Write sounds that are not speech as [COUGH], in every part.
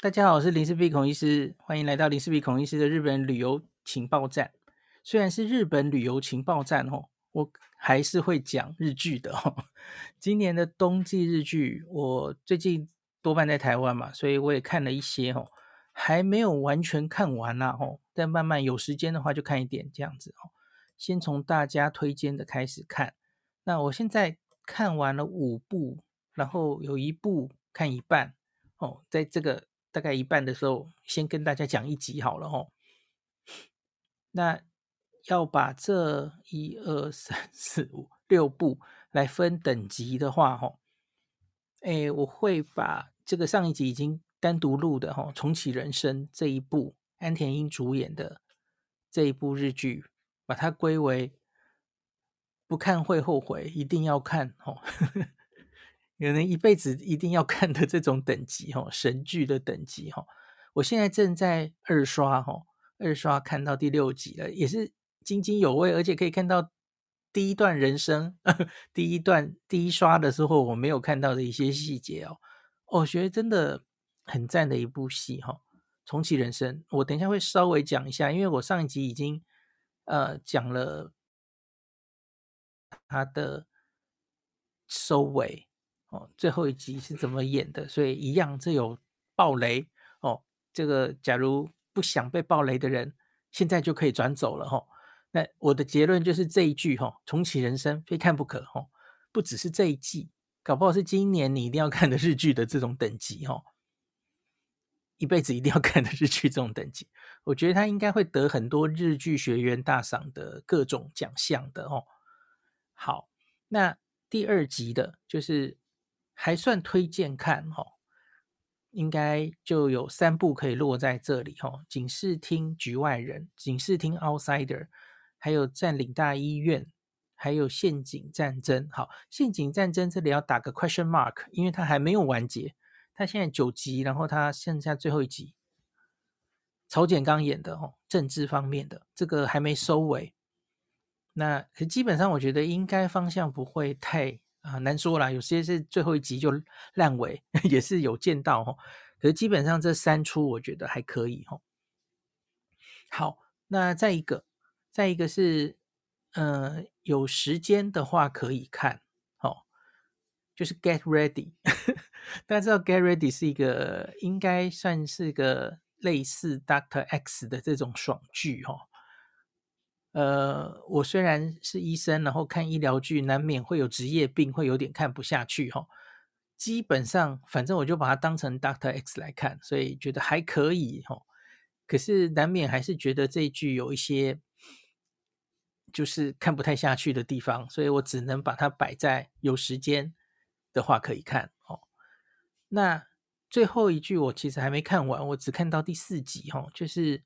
大家好，我是林氏璧孔医师，欢迎来到林氏璧孔医师的日本旅游情报站。虽然是日本旅游情报站哦，我还是会讲日剧的哦。[LAUGHS] 今年的冬季日剧，我最近多半在台湾嘛，所以我也看了一些哦，还没有完全看完啦哦，但慢慢有时间的话就看一点这样子哦。先从大家推荐的开始看，那我现在看完了五部，然后有一部看一半哦，在这个。大概一半的时候，先跟大家讲一集好了哦。那要把这一二三四五六部来分等级的话，哈，哎，我会把这个上一集已经单独录的哈《重启人生》这一部安田樱主演的这一部日剧，把它归为不看会后悔，一定要看哦。有人一辈子一定要看的这种等级哈，神剧的等级哈，我现在正在二刷哈，二刷看到第六集了，也是津津有味，而且可以看到第一段人生，[LAUGHS] 第一段第一刷的时候我没有看到的一些细节哦，我觉得真的很赞的一部戏哈，重启人生，我等一下会稍微讲一下，因为我上一集已经呃讲了他的收尾。哦，最后一集是怎么演的？所以一样，这有爆雷哦。这个假如不想被爆雷的人，现在就可以转走了哈、哦。那我的结论就是这一句哈、哦，重启人生非看不可哈、哦。不只是这一季，搞不好是今年你一定要看的日剧的这种等级哈、哦。一辈子一定要看的日剧这种等级，我觉得他应该会得很多日剧学院大赏的各种奖项的哦。好，那第二集的就是。还算推荐看哈，应该就有三部可以落在这里哈。警视厅局外人、警视厅 Outsider，还有占领大医院，还有陷阱战争。好，陷阱战争这里要打个 question mark，因为它还没有完结。它现在九集，然后它剩下最后一集，曹简刚演的哦，政治方面的这个还没收尾。那基本上我觉得应该方向不会太。啊，难说啦，有些是最后一集就烂尾，[LAUGHS] 也是有见到哈。可是基本上这三出我觉得还可以哈。好，那再一个，再一个是，呃，有时间的话可以看，哦，就是 Get Ready。[LAUGHS] 大家知道 Get Ready 是一个应该算是个类似 Doctor X 的这种爽剧哈。呃，我虽然是医生，然后看医疗剧，难免会有职业病，会有点看不下去哈。基本上，反正我就把它当成 Doctor X 来看，所以觉得还可以哈。可是难免还是觉得这一剧有一些就是看不太下去的地方，所以我只能把它摆在有时间的话可以看哦。那最后一句我其实还没看完，我只看到第四集哈，就是。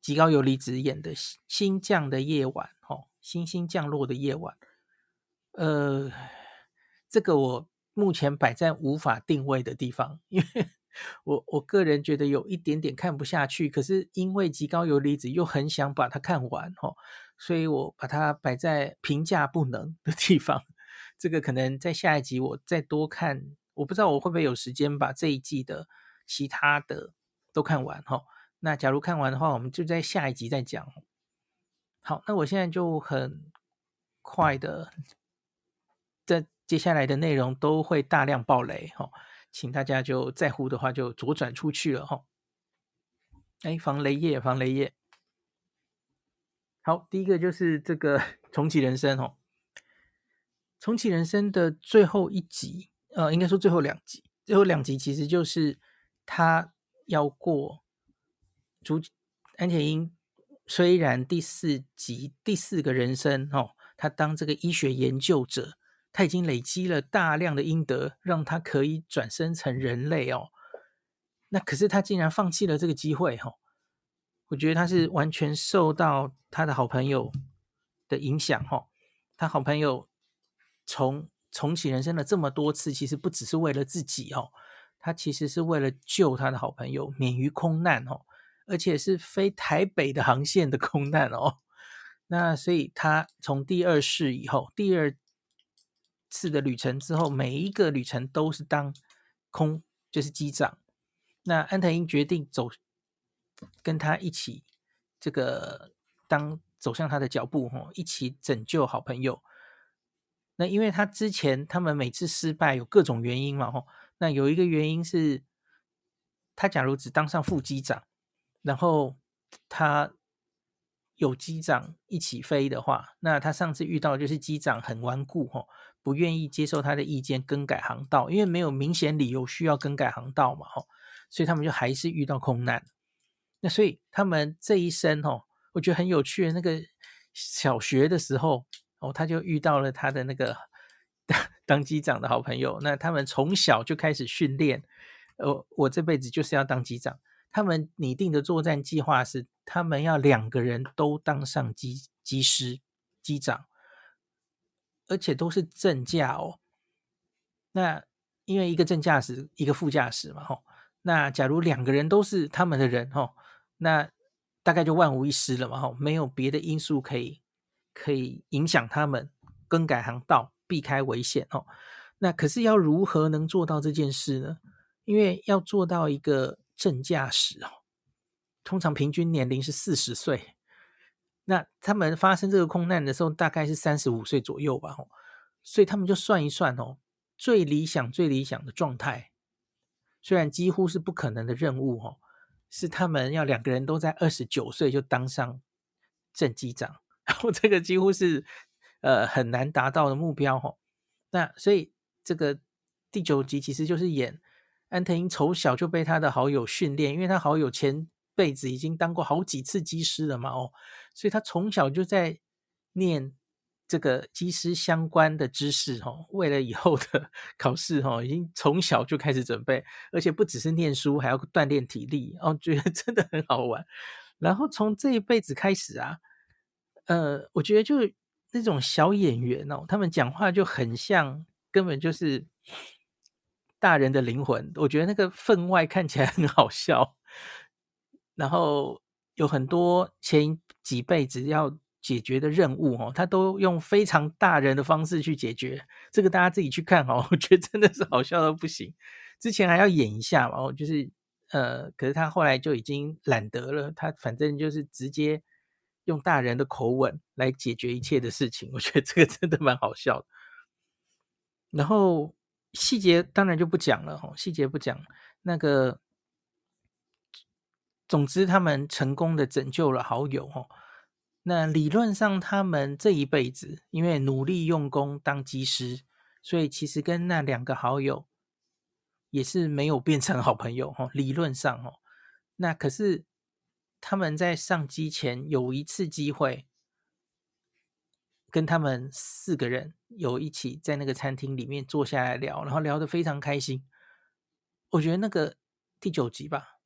极高游离子演的《星星降的夜晚》哦，星星降落的夜晚，呃，这个我目前摆在无法定位的地方，因为 [LAUGHS] 我我个人觉得有一点点看不下去，可是因为极高游离子又很想把它看完哦，所以我把它摆在评价不能的地方。这个可能在下一集我再多看，我不知道我会不会有时间把这一季的其他的都看完哈。那假如看完的话，我们就在下一集再讲。好，那我现在就很快的，在接下来的内容都会大量爆雷哈，请大家就在乎的话就左转出去了哈。哎，防雷液，防雷液。好，第一个就是这个 [LAUGHS] 重启人生哦，重启人生的最后一集，呃，应该说最后两集，最后两集其实就是他要过。主安田英虽然第四集第四个人生哦，他当这个医学研究者，他已经累积了大量的阴德，让他可以转生成人类哦。那可是他竟然放弃了这个机会哈、哦，我觉得他是完全受到他的好朋友的影响哈、哦。他好朋友从重启人生了这么多次，其实不只是为了自己哦，他其实是为了救他的好朋友免于空难哦。而且是飞台北的航线的空难哦，那所以他从第二世以后，第二次的旅程之后，每一个旅程都是当空就是机长，那安藤英决定走，跟他一起这个当走向他的脚步，吼，一起拯救好朋友。那因为他之前他们每次失败有各种原因嘛，吼，那有一个原因是，他假如只当上副机长，然后他有机长一起飞的话，那他上次遇到就是机长很顽固，吼，不愿意接受他的意见，更改航道，因为没有明显理由需要更改航道嘛，吼，所以他们就还是遇到空难。那所以他们这一生，吼，我觉得很有趣的那个小学的时候。哦，他就遇到了他的那个当机长的好朋友。那他们从小就开始训练。呃，我这辈子就是要当机长。他们拟定的作战计划是，他们要两个人都当上机机师、机长，而且都是正驾哦。那因为一个正驾驶，一个副驾驶嘛，吼。那假如两个人都是他们的人，吼，那大概就万无一失了嘛，吼，没有别的因素可以。可以影响他们更改航道，避开危险哦。那可是要如何能做到这件事呢？因为要做到一个正驾驶哦，通常平均年龄是四十岁。那他们发生这个空难的时候，大概是三十五岁左右吧。哦，所以他们就算一算哦，最理想、最理想的状态，虽然几乎是不可能的任务哦，是他们要两个人都在二十九岁就当上正机长。然后这个几乎是呃很难达到的目标哦，那所以这个第九集其实就是演安藤英从小就被他的好友训练，因为他好友前辈子已经当过好几次机师了嘛哦，所以他从小就在念这个机师相关的知识哦，为了以后的 [LAUGHS] 考试哦，已经从小就开始准备，而且不只是念书，还要锻炼体力哦，觉得 [LAUGHS] 真的很好玩。然后从这一辈子开始啊。呃，我觉得就那种小演员哦，他们讲话就很像，根本就是大人的灵魂。我觉得那个分外看起来 [LAUGHS] 很好笑，然后有很多前几辈子要解决的任务哦，他都用非常大人的方式去解决。这个大家自己去看哦，[LAUGHS] 我觉得真的是好笑到不行。之前还要演一下嘛，就是呃，可是他后来就已经懒得了，他反正就是直接。用大人的口吻来解决一切的事情，我觉得这个真的蛮好笑的。然后细节当然就不讲了，哦，细节不讲。那个，总之他们成功的拯救了好友，哦。那理论上他们这一辈子因为努力用功当机师，所以其实跟那两个好友也是没有变成好朋友，哦。理论上，哦，那可是。他们在上机前有一次机会，跟他们四个人有一起在那个餐厅里面坐下来聊，然后聊得非常开心。我觉得那个第九集吧，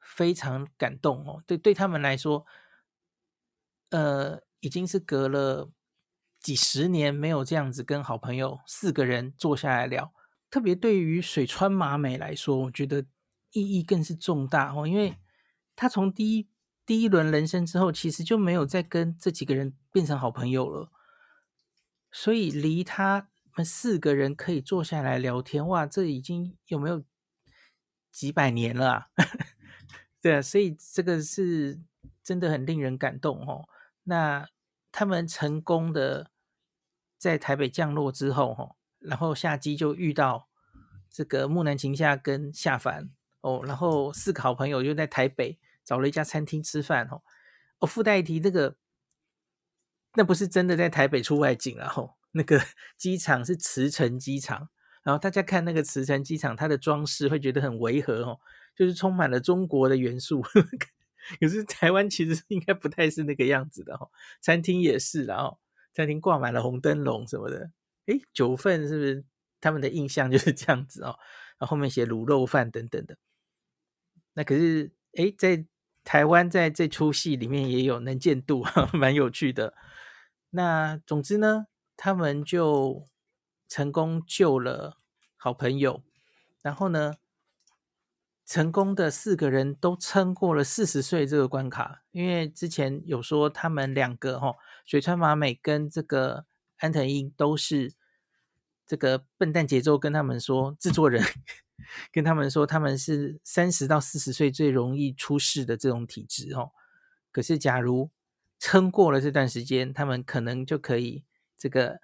非常感动哦。对，对他们来说，呃，已经是隔了几十年没有这样子跟好朋友四个人坐下来聊。特别对于水川麻美来说，我觉得意义更是重大哦，因为。他从第一第一轮人生之后，其实就没有再跟这几个人变成好朋友了。所以离他们四个人可以坐下来聊天，哇，这已经有没有几百年了啊？[LAUGHS] 对啊，所以这个是真的很令人感动哦。那他们成功的在台北降落之后，哈，然后下机就遇到这个木南晴夏跟夏凡哦，然后四个好朋友就在台北。找了一家餐厅吃饭哦，哦，附带一提，那个那不是真的在台北出外景啊，吼，那个 [LAUGHS] 机场是慈城机场，然后大家看那个慈城机场，它的装饰会觉得很违和哦，就是充满了中国的元素，[LAUGHS] 可是台湾其实应该不太是那个样子的哦，餐厅也是，然后餐厅挂满了红灯笼什么的，诶，九份是不是他们的印象就是这样子哦？然后后面写卤肉饭等等的，那可是诶，在台湾在这出戏里面也有能见度，[LAUGHS] 蛮有趣的。那总之呢，他们就成功救了好朋友，然后呢，成功的四个人都撑过了四十岁这个关卡。因为之前有说他们两个哈，水川麻美跟这个安藤樱都是这个笨蛋节奏跟他们说，制作人跟他们说他们是三十到四十岁最容易出事的这种体质哦。可是假如撑过了这段时间，他们可能就可以这个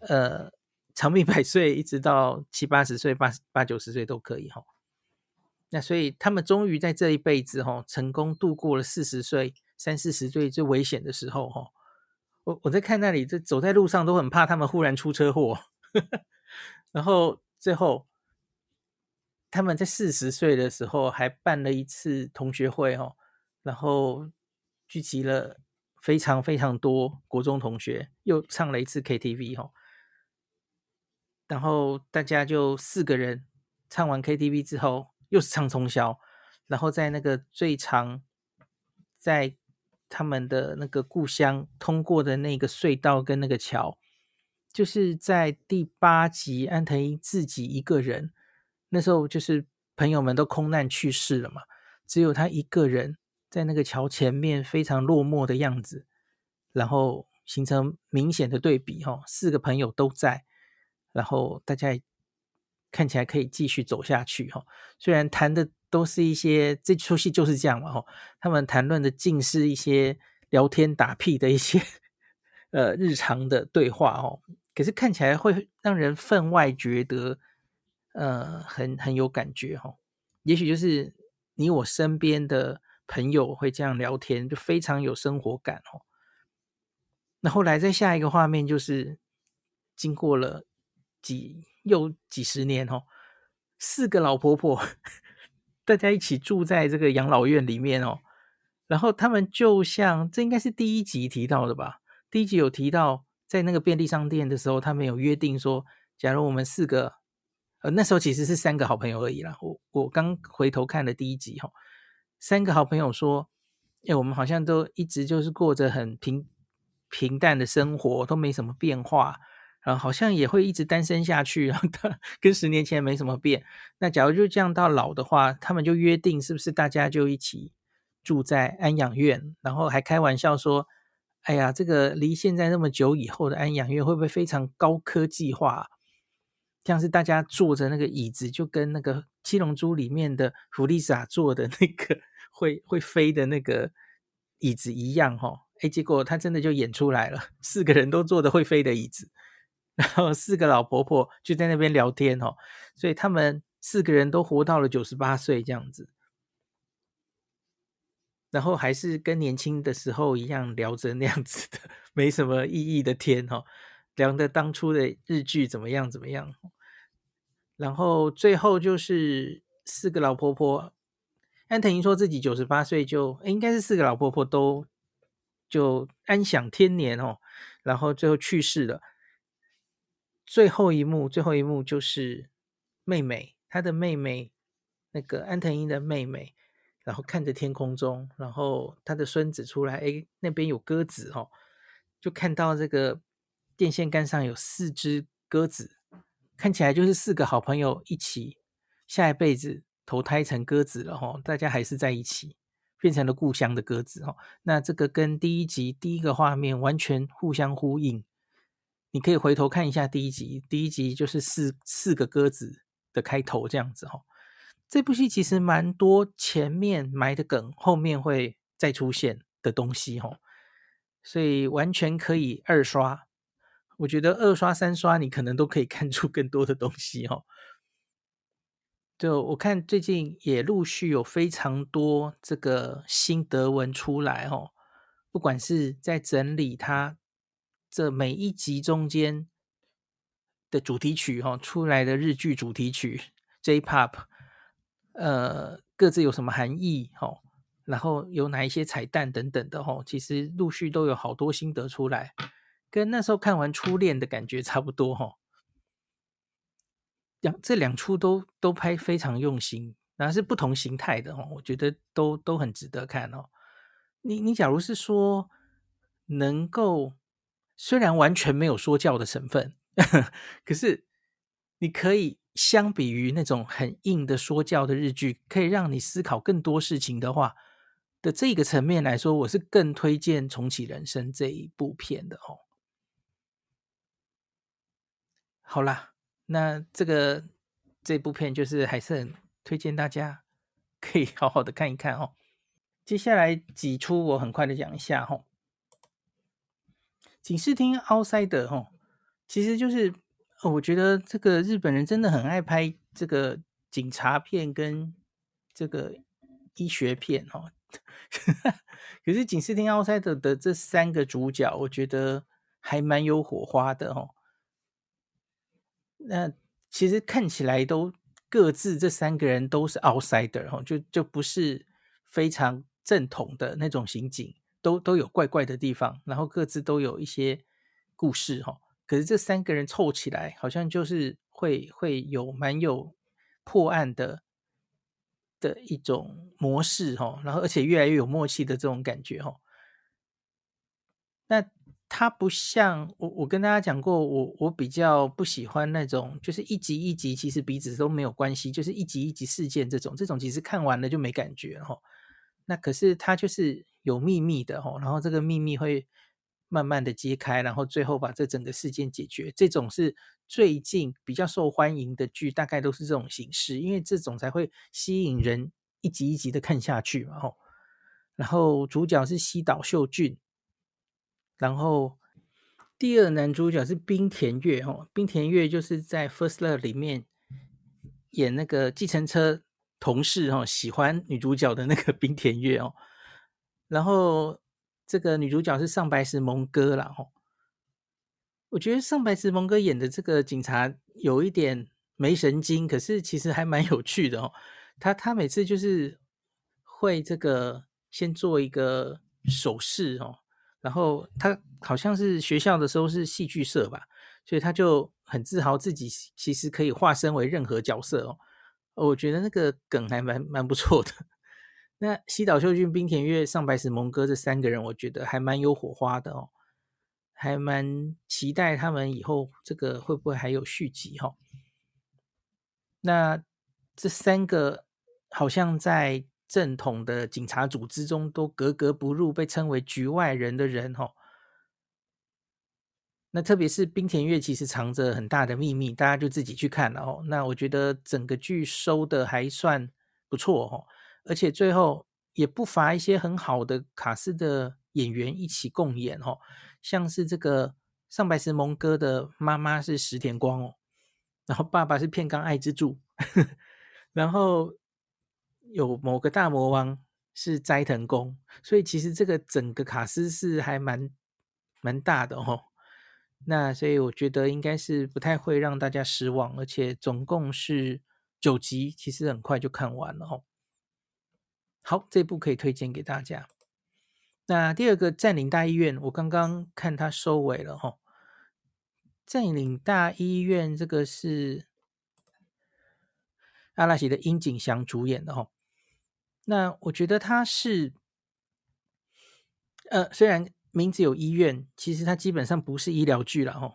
呃长命百岁，一直到七八十岁、八八九十岁都可以哈、那所以他们终于在这一辈子哈、成功度过了四十岁、三四十岁最危险的时候哈、我我在看那里，这走在路上都很怕他们忽然出车祸，[LAUGHS] 然后最后他们在四十岁的时候还办了一次同学会哦，然后聚集了非常非常多国中同学，又唱了一次 KTV 哦，然后大家就四个人唱完 KTV 之后，又是唱通宵，然后在那个最长在。他们的那个故乡通过的那个隧道跟那个桥，就是在第八集安藤英自己一个人，那时候就是朋友们都空难去世了嘛，只有他一个人在那个桥前面非常落寞的样子，然后形成明显的对比哈，四个朋友都在，然后大家看起来可以继续走下去哈，虽然谈的。都是一些这出戏就是这样嘛吼，他们谈论的尽是一些聊天打屁的一些呃日常的对话哦，可是看起来会让人分外觉得呃很很有感觉哈，也许就是你我身边的朋友会这样聊天，就非常有生活感哦。那后来再下一个画面就是经过了几又几十年哦，四个老婆婆。[LAUGHS] 大家一起住在这个养老院里面哦，然后他们就像这应该是第一集提到的吧？第一集有提到，在那个便利商店的时候，他们有约定说，假如我们四个，呃，那时候其实是三个好朋友而已啦。我我刚回头看了第一集哈，三个好朋友说，哎，我们好像都一直就是过着很平平淡的生活，都没什么变化。然后好像也会一直单身下去，然后跟十年前没什么变。那假如就这样到老的话，他们就约定是不是大家就一起住在安养院？然后还开玩笑说：“哎呀，这个离现在那么久以后的安养院会不会非常高科技化？像是大家坐着那个椅子，就跟那个《七龙珠》里面的弗利萨坐的那个会会飞的那个椅子一样？哈，哎，结果他真的就演出来了，四个人都坐的会飞的椅子。”然后四个老婆婆就在那边聊天哦，所以他们四个人都活到了九十八岁这样子，然后还是跟年轻的时候一样聊着那样子的没什么意义的天哦，聊的当初的日剧怎么样怎么样，然后最后就是四个老婆婆，安藤英说自己九十八岁就应该是四个老婆婆都就安享天年哦，然后最后去世了。最后一幕，最后一幕就是妹妹，她的妹妹，那个安藤英的妹妹，然后看着天空中，然后她的孙子出来，哎，那边有鸽子哦，就看到这个电线杆上有四只鸽子，看起来就是四个好朋友一起下一辈子投胎成鸽子了哈，大家还是在一起，变成了故乡的鸽子哈。那这个跟第一集第一个画面完全互相呼应。你可以回头看一下第一集，第一集就是四四个鸽子的开头这样子哈。这部戏其实蛮多前面埋的梗，后面会再出现的东西哈，所以完全可以二刷。我觉得二刷三刷你可能都可以 [LAUGHS] 看出更多的东西哦。就我看最近也陆续有非常多这个心得文出来哦，不管是在整理它。这每一集中间的主题曲哈，出来的日剧主题曲 J-Pop，呃，各自有什么含义哦？然后有哪一些彩蛋等等的哦，其实陆续都有好多心得出来，跟那时候看完《初恋》的感觉差不多哈。两这两出都都拍非常用心，然后是不同形态的哦，我觉得都都很值得看哦。你你假如是说能够。虽然完全没有说教的成分，[LAUGHS] 可是你可以相比于那种很硬的说教的日剧，可以让你思考更多事情的话的这个层面来说，我是更推荐《重启人生》这一部片的哦。好啦，那这个这部片就是还是很推荐大家可以好好的看一看哦。接下来几出我很快的讲一下哈，警视厅 Outsider 哈，其实就是我觉得这个日本人真的很爱拍这个警察片跟这个医学片哦。[LAUGHS] 可是警视厅 Outside 的这三个主角，我觉得还蛮有火花的哦。那其实看起来都各自这三个人都是 outsider 哈，就就不是非常。正统的那种刑警都都有怪怪的地方，然后各自都有一些故事哈。可是这三个人凑起来，好像就是会会有蛮有破案的的一种模式哈。然后而且越来越有默契的这种感觉哈。那它不像我，我跟大家讲过，我我比较不喜欢那种就是一集一集其实彼此都没有关系，就是一集一集事件这种，这种其实看完了就没感觉哈。那可是它就是有秘密的哈，然后这个秘密会慢慢的揭开，然后最后把这整个事件解决。这种是最近比较受欢迎的剧，大概都是这种形式，因为这种才会吸引人一集一集的看下去嘛吼。然后主角是西岛秀俊，然后第二男主角是滨田岳吼，滨田岳就是在《First Love》里面演那个计程车。同事哦，喜欢女主角的那个滨田岳哦，然后这个女主角是上白石萌歌啦哦。我觉得上白石萌歌演的这个警察有一点没神经，可是其实还蛮有趣的哦。他他每次就是会这个先做一个手势哦，然后他好像是学校的时候是戏剧社吧，所以他就很自豪自己其实可以化身为任何角色哦。我觉得那个梗还蛮蛮不错的。那西岛秀俊、冰田月、上白石萌歌这三个人，我觉得还蛮有火花的哦，还蛮期待他们以后这个会不会还有续集哈、哦。那这三个好像在正统的警察组织中都格格不入，被称为局外人的人哈、哦。那特别是冰田月，其实藏着很大的秘密，大家就自己去看了哦。那我觉得整个剧收的还算不错哦，而且最后也不乏一些很好的卡司的演员一起共演哦，像是这个上白石萌歌的妈妈是石田光哦，然后爸爸是片冈爱之助，[LAUGHS] 然后有某个大魔王是斋藤工，所以其实这个整个卡司是还蛮蛮大的哦。那所以我觉得应该是不太会让大家失望，而且总共是九集，其实很快就看完了哦。好，这部可以推荐给大家。那第二个《占领大医院》，我刚刚看它收尾了哈。《占领大医院》这个是阿拉西的樱井翔主演的哈。那我觉得它是，呃，虽然。名字有医院，其实它基本上不是医疗剧了哈。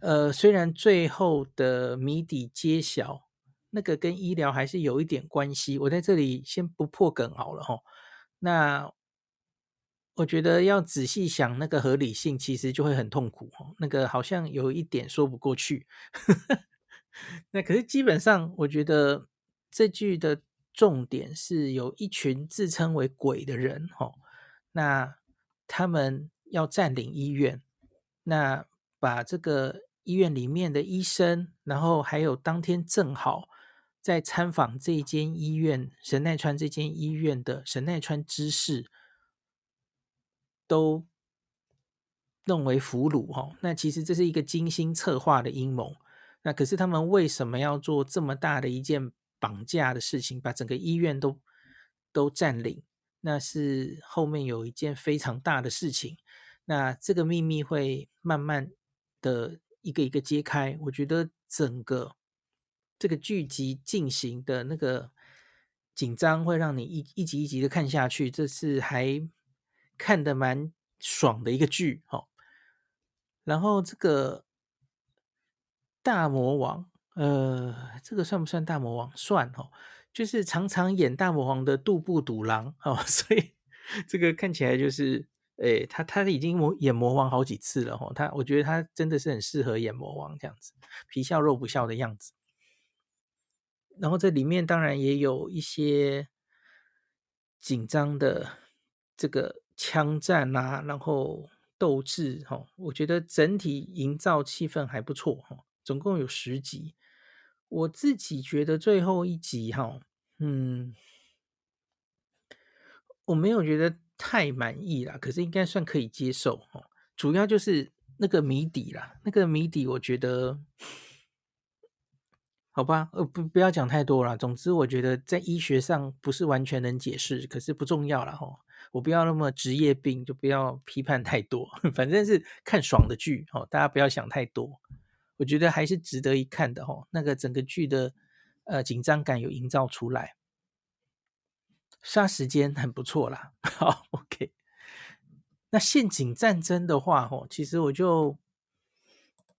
呃，虽然最后的谜底揭晓，那个跟医疗还是有一点关系。我在这里先不破梗好了哈。那我觉得要仔细想那个合理性，其实就会很痛苦哈。那个好像有一点说不过去。[LAUGHS] 那可是基本上，我觉得这剧的重点是有一群自称为鬼的人哈。那他们要占领医院，那把这个医院里面的医生，然后还有当天正好在参访这间医院神奈川这间医院的神奈川知事，都弄为俘虏哈。那其实这是一个精心策划的阴谋。那可是他们为什么要做这么大的一件绑架的事情，把整个医院都都占领？那是后面有一件非常大的事情，那这个秘密会慢慢的一个一个揭开。我觉得整个这个剧集进行的那个紧张，会让你一一集一集的看下去，这是还看得蛮爽的一个剧哈。然后这个大魔王，呃，这个算不算大魔王？算哦。就是常常演大魔王的渡部笃郎哦，[LAUGHS] 所以这个看起来就是，诶，他他已经演魔王好几次了哦，他我觉得他真的是很适合演魔王这样子，皮笑肉不笑的样子。然后这里面当然也有一些紧张的这个枪战啊，然后斗智哈，我觉得整体营造气氛还不错哈。总共有十集，我自己觉得最后一集哈，嗯，我没有觉得太满意啦，可是应该算可以接受哈。主要就是那个谜底啦，那个谜底我觉得。好吧，呃，不，不要讲太多了。总之，我觉得在医学上不是完全能解释，可是不重要了哈。我不要那么职业病，就不要批判太多。[LAUGHS] 反正是看爽的剧，哈，大家不要想太多。我觉得还是值得一看的哈。那个整个剧的呃紧张感有营造出来，杀时间很不错啦。[LAUGHS] 好，OK。那陷阱战争的话，哈，其实我就。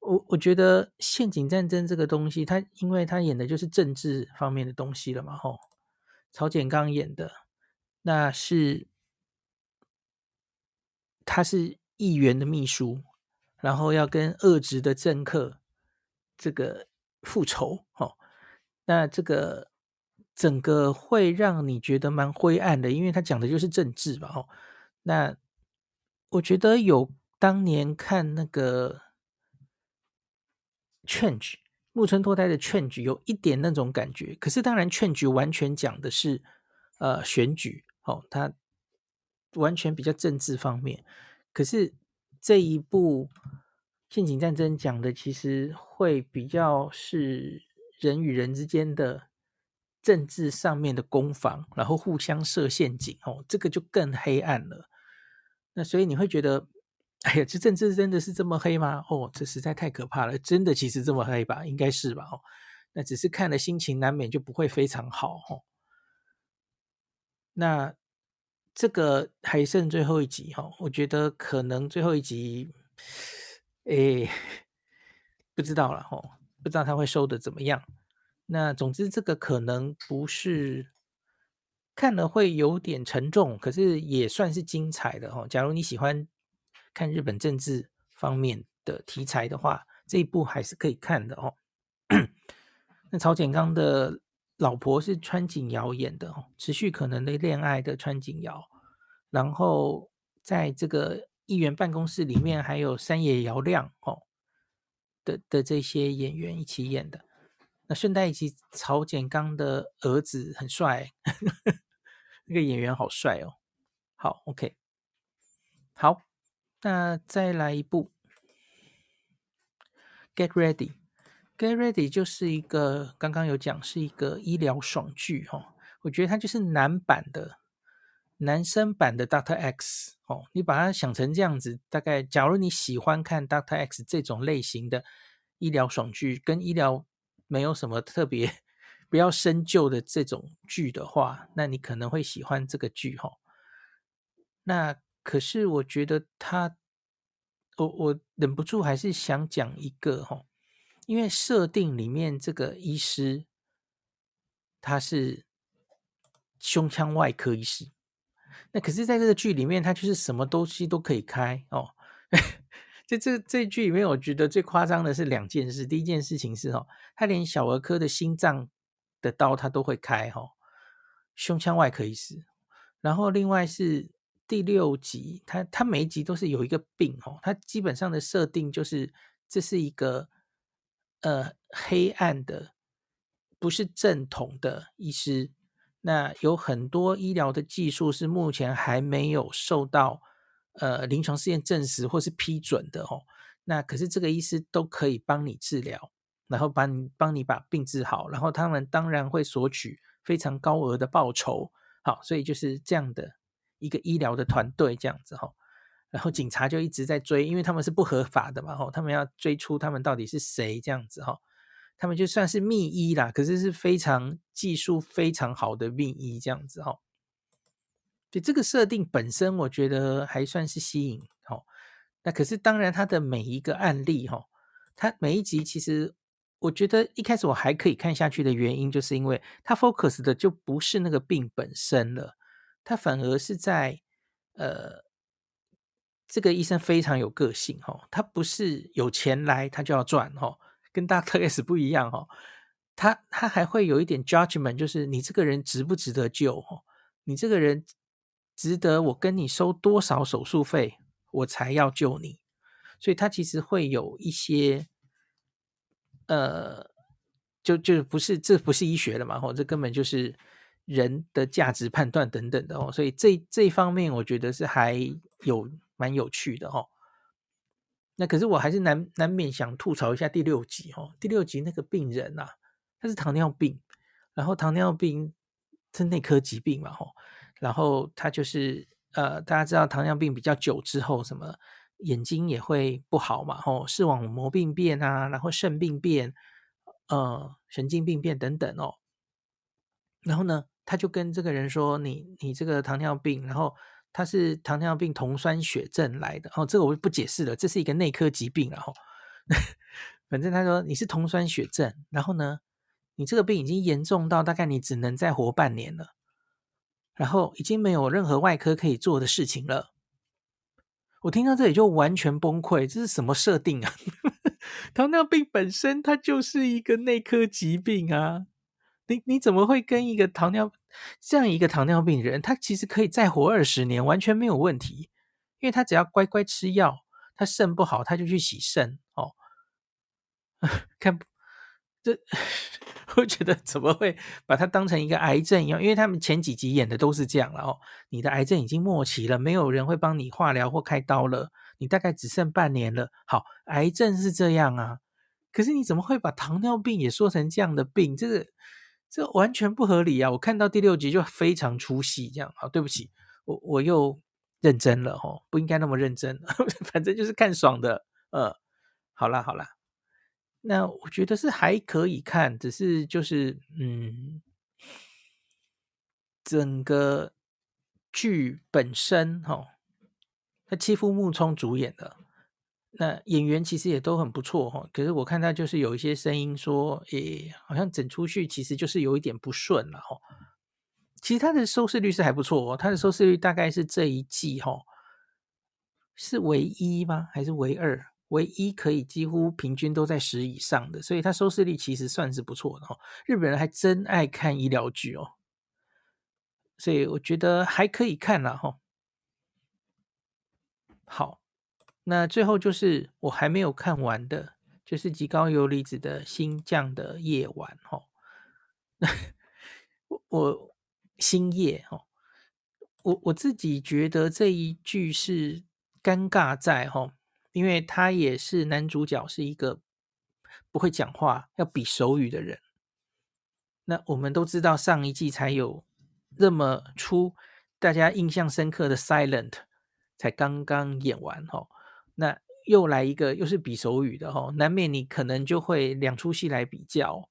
我我觉得陷阱战争这个东西，他因为他演的就是政治方面的东西了嘛，吼，曹简刚演的那是他是议员的秘书，然后要跟恶职的政客这个复仇，哦，那这个整个会让你觉得蛮灰暗的，因为他讲的就是政治嘛，吼，那我觉得有当年看那个。Change 木村拓哉的劝局有一点那种感觉，可是当然劝局完全讲的是呃选举，哦，他完全比较政治方面。可是这一部陷阱战争讲的其实会比较是人与人之间的政治上面的攻防，然后互相设陷阱，哦，这个就更黑暗了。那所以你会觉得。哎呀，这政治真的是这么黑吗？哦，这实在太可怕了！真的其实这么黑吧？应该是吧？哦，那只是看了心情难免就不会非常好哦。那这个还剩最后一集哈，我觉得可能最后一集，哎，不知道了哦，不知道他会收的怎么样。那总之这个可能不是看了会有点沉重，可是也算是精彩的哦。假如你喜欢。看日本政治方面的题材的话，这一部还是可以看的哦。[COUGHS] 那曹简刚的老婆是川景瑶演的哦，持续可能的恋爱的川景瑶，然后在这个议员办公室里面还有山野遥亮哦的的这些演员一起演的。那顺带一起，曹简刚的儿子很帅，[LAUGHS] 那个演员好帅哦。好，OK，好。那再来一部，Get Ready，Get Ready 就是一个刚刚有讲是一个医疗爽剧哈，我觉得它就是男版的男生版的 Doctor X 哦，你把它想成这样子，大概假如你喜欢看 Doctor X 这种类型的医疗爽剧，跟医疗没有什么特别不要深究的这种剧的话，那你可能会喜欢这个剧哈。那可是我觉得他，我我忍不住还是想讲一个哈，因为设定里面这个医师他是胸腔外科医师，那可是在这个剧里面他就是什么东西都可以开哦。在 [LAUGHS] 这这剧里面，我觉得最夸张的是两件事，第一件事情是哦，他连小儿科的心脏的刀他都会开哦，胸腔外科医师，然后另外是。第六集，他他每一集都是有一个病哦，他基本上的设定就是这是一个呃黑暗的，不是正统的医师。那有很多医疗的技术是目前还没有受到呃临床试验证实或是批准的哦。那可是这个医师都可以帮你治疗，然后帮你帮你把病治好，然后他们当然会索取非常高额的报酬。好，所以就是这样的。一个医疗的团队这样子哈，然后警察就一直在追，因为他们是不合法的嘛，哈，他们要追出他们到底是谁这样子哈，他们就算是密医啦，可是是非常技术非常好的密医这样子哈，就这个设定本身我觉得还算是吸引哈，那可是当然他的每一个案例哈，他每一集其实我觉得一开始我还可以看下去的原因，就是因为他 focus 的就不是那个病本身了。他反而是在，呃，这个医生非常有个性哈，他不是有钱来他就要赚哈，跟 Doctor [LAUGHS] S 不一样哦。他他还会有一点 judgment，就是你这个人值不值得救？哦，你这个人值得我跟你收多少手术费，我才要救你？所以他其实会有一些，呃，就就不是这不是医学的嘛，哦，这根本就是人的价值判断等等的哦。所以这这方面，我觉得是还有蛮有趣的哦。那可是我还是难难免想吐槽一下第六集哦，第六集那个病人呐、啊。他是糖尿病，然后糖尿病是内科疾病嘛，吼，然后他就是呃，大家知道糖尿病比较久之后，什么眼睛也会不好嘛，吼，视网膜病变啊，然后肾病变，呃，神经病变等等哦。然后呢，他就跟这个人说：“你你这个糖尿病，然后他是糖尿病酮酸血症来的，哦，这个我就不解释了，这是一个内科疾病，然 [LAUGHS] 后反正他说你是酮酸血症，然后呢。”你这个病已经严重到大概你只能再活半年了，然后已经没有任何外科可以做的事情了。我听到这里就完全崩溃，这是什么设定啊？[LAUGHS] 糖尿病本身它就是一个内科疾病啊，你你怎么会跟一个糖尿这样一个糖尿病人，他其实可以再活二十年，完全没有问题，因为他只要乖乖吃药，他肾不好他就去洗肾哦，[LAUGHS] 看。这 [LAUGHS] 我觉得怎么会把它当成一个癌症一样？因为他们前几集演的都是这样了哦。你的癌症已经末期了，没有人会帮你化疗或开刀了，你大概只剩半年了。好，癌症是这样啊，可是你怎么会把糖尿病也说成这样的病？这个这完全不合理啊！我看到第六集就非常出戏，这样好，对不起，我我又认真了哦，不应该那么认真，[LAUGHS] 反正就是看爽的。呃，好啦好啦。那我觉得是还可以看，只是就是嗯，整个剧本身哈、哦，他欺负木聪主演的，那演员其实也都很不错哈、哦。可是我看他就是有一些声音说，诶，好像整出去其实就是有一点不顺了哈、哦。其实他的收视率是还不错哦，他的收视率大概是这一季哈、哦，是唯一吗？还是唯二？唯一可以几乎平均都在十以上的，所以他收视率其实算是不错的哦。日本人还真爱看医疗剧哦，所以我觉得还可以看了哈。好，那最后就是我还没有看完的，就是极高游离子的《星降的夜晚》哈。[LAUGHS] 我我星夜哈，我我自己觉得这一句是尴尬在哈。因为他也是男主角，是一个不会讲话、要比手语的人。那我们都知道，上一季才有那么出大家印象深刻的《Silent》，才刚刚演完哈。那又来一个，又是比手语的哈，难免你可能就会两出戏来比较。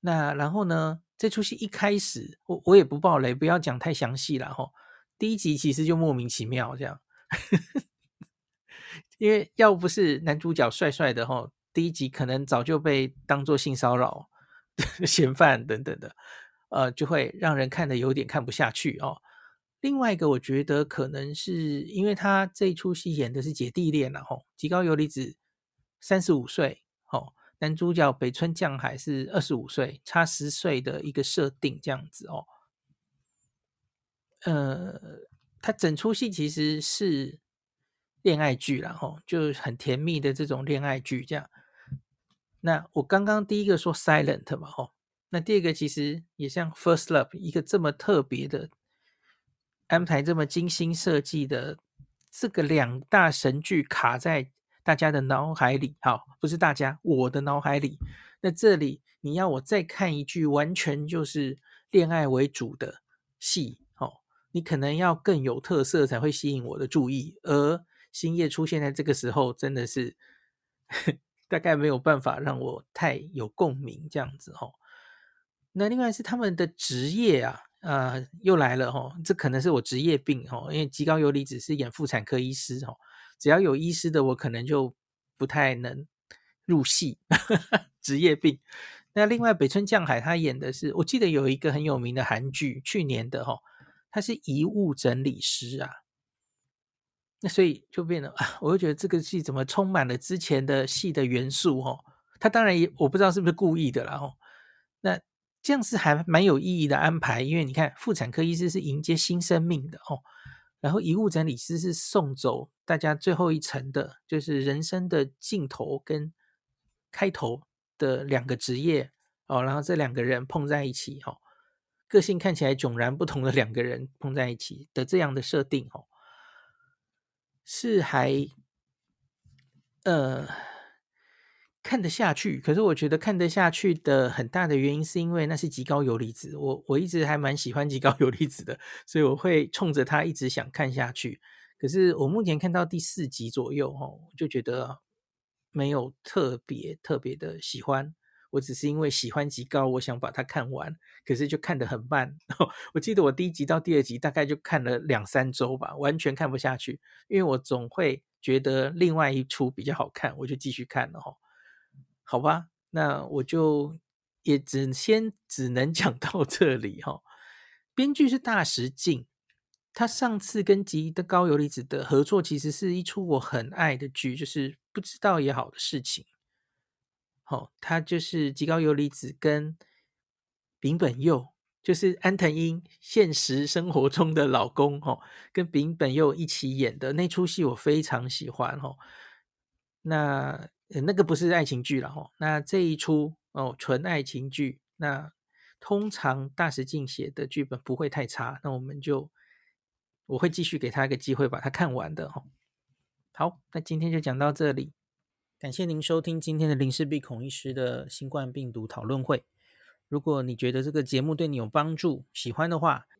那然后呢，这出戏一开始，我我也不爆雷，不要讲太详细了哈。第一集其实就莫名其妙这样。[LAUGHS] 因为要不是男主角帅帅的哈，第一集可能早就被当作性骚扰 [LAUGHS] 嫌犯等等的，呃，就会让人看得有点看不下去哦。另外一个，我觉得可能是因为他这一出戏演的是姐弟恋了哈，吉高由里子三十五岁，哦，男主角北村匠海是二十五岁，差十岁的一个设定这样子哦。呃，他整出戏其实是。恋爱剧然后就很甜蜜的这种恋爱剧这样。那我刚刚第一个说 silent 嘛，吼，那第二个其实也像 first love 一个这么特别的安排，这么精心设计的这个两大神剧卡在大家的脑海里，好，不是大家，我的脑海里。那这里你要我再看一句完全就是恋爱为主的戏，哦，你可能要更有特色才会吸引我的注意，而星夜出现在这个时候，真的是 [LAUGHS] 大概没有办法让我太有共鸣这样子哦。那另外是他们的职业啊，呃，又来了哈，这可能是我职业病哈，因为吉高由里子是演妇产科医师哈，只要有医师的我可能就不太能入戏，[LAUGHS] 职业病。那另外北村匠海他演的是，我记得有一个很有名的韩剧，去年的哈，他是遗物整理师啊。那所以就变得啊，[LAUGHS] 我就觉得这个戏怎么充满了之前的戏的元素哦？他当然也我不知道是不是故意的啦哦。这样是还蛮有意义的安排，因为你看，妇产科医师是迎接新生命的哦，然后遗物整理师是送走大家最后一程的，就是人生的尽头跟开头的两个职业哦，然后这两个人碰在一起哦，个性看起来迥然不同的两个人碰在一起的这样的设定哦，是还呃。看得下去，可是我觉得看得下去的很大的原因是因为那是极高游离子，我我一直还蛮喜欢极高游离子的，所以我会冲着它一直想看下去。可是我目前看到第四集左右，哦，就觉得没有特别特别的喜欢。我只是因为喜欢极高，我想把它看完，可是就看得很慢。[LAUGHS] 我记得我第一集到第二集大概就看了两三周吧，完全看不下去，因为我总会觉得另外一出比较好看，我就继续看了哈。好吧，那我就也只先只能讲到这里哈。编剧是大石静，他上次跟极高游离子的合作，其实是一出我很爱的剧，就是不知道也好的事情。好，他就是极高游离子跟柄本佑，就是安藤樱现实生活中的老公哈，跟柄本佑一起演的那出戏，我非常喜欢哈。那。呃那个不是爱情剧了哈，那这一出哦，纯爱情剧。那通常大石静写的剧本不会太差，那我们就我会继续给他一个机会把它看完的哈。好，那今天就讲到这里，感谢您收听今天的林氏璧孔医师的新冠病毒讨论会。如果你觉得这个节目对你有帮助，喜欢的话，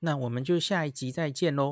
那我们就下一集再见喽。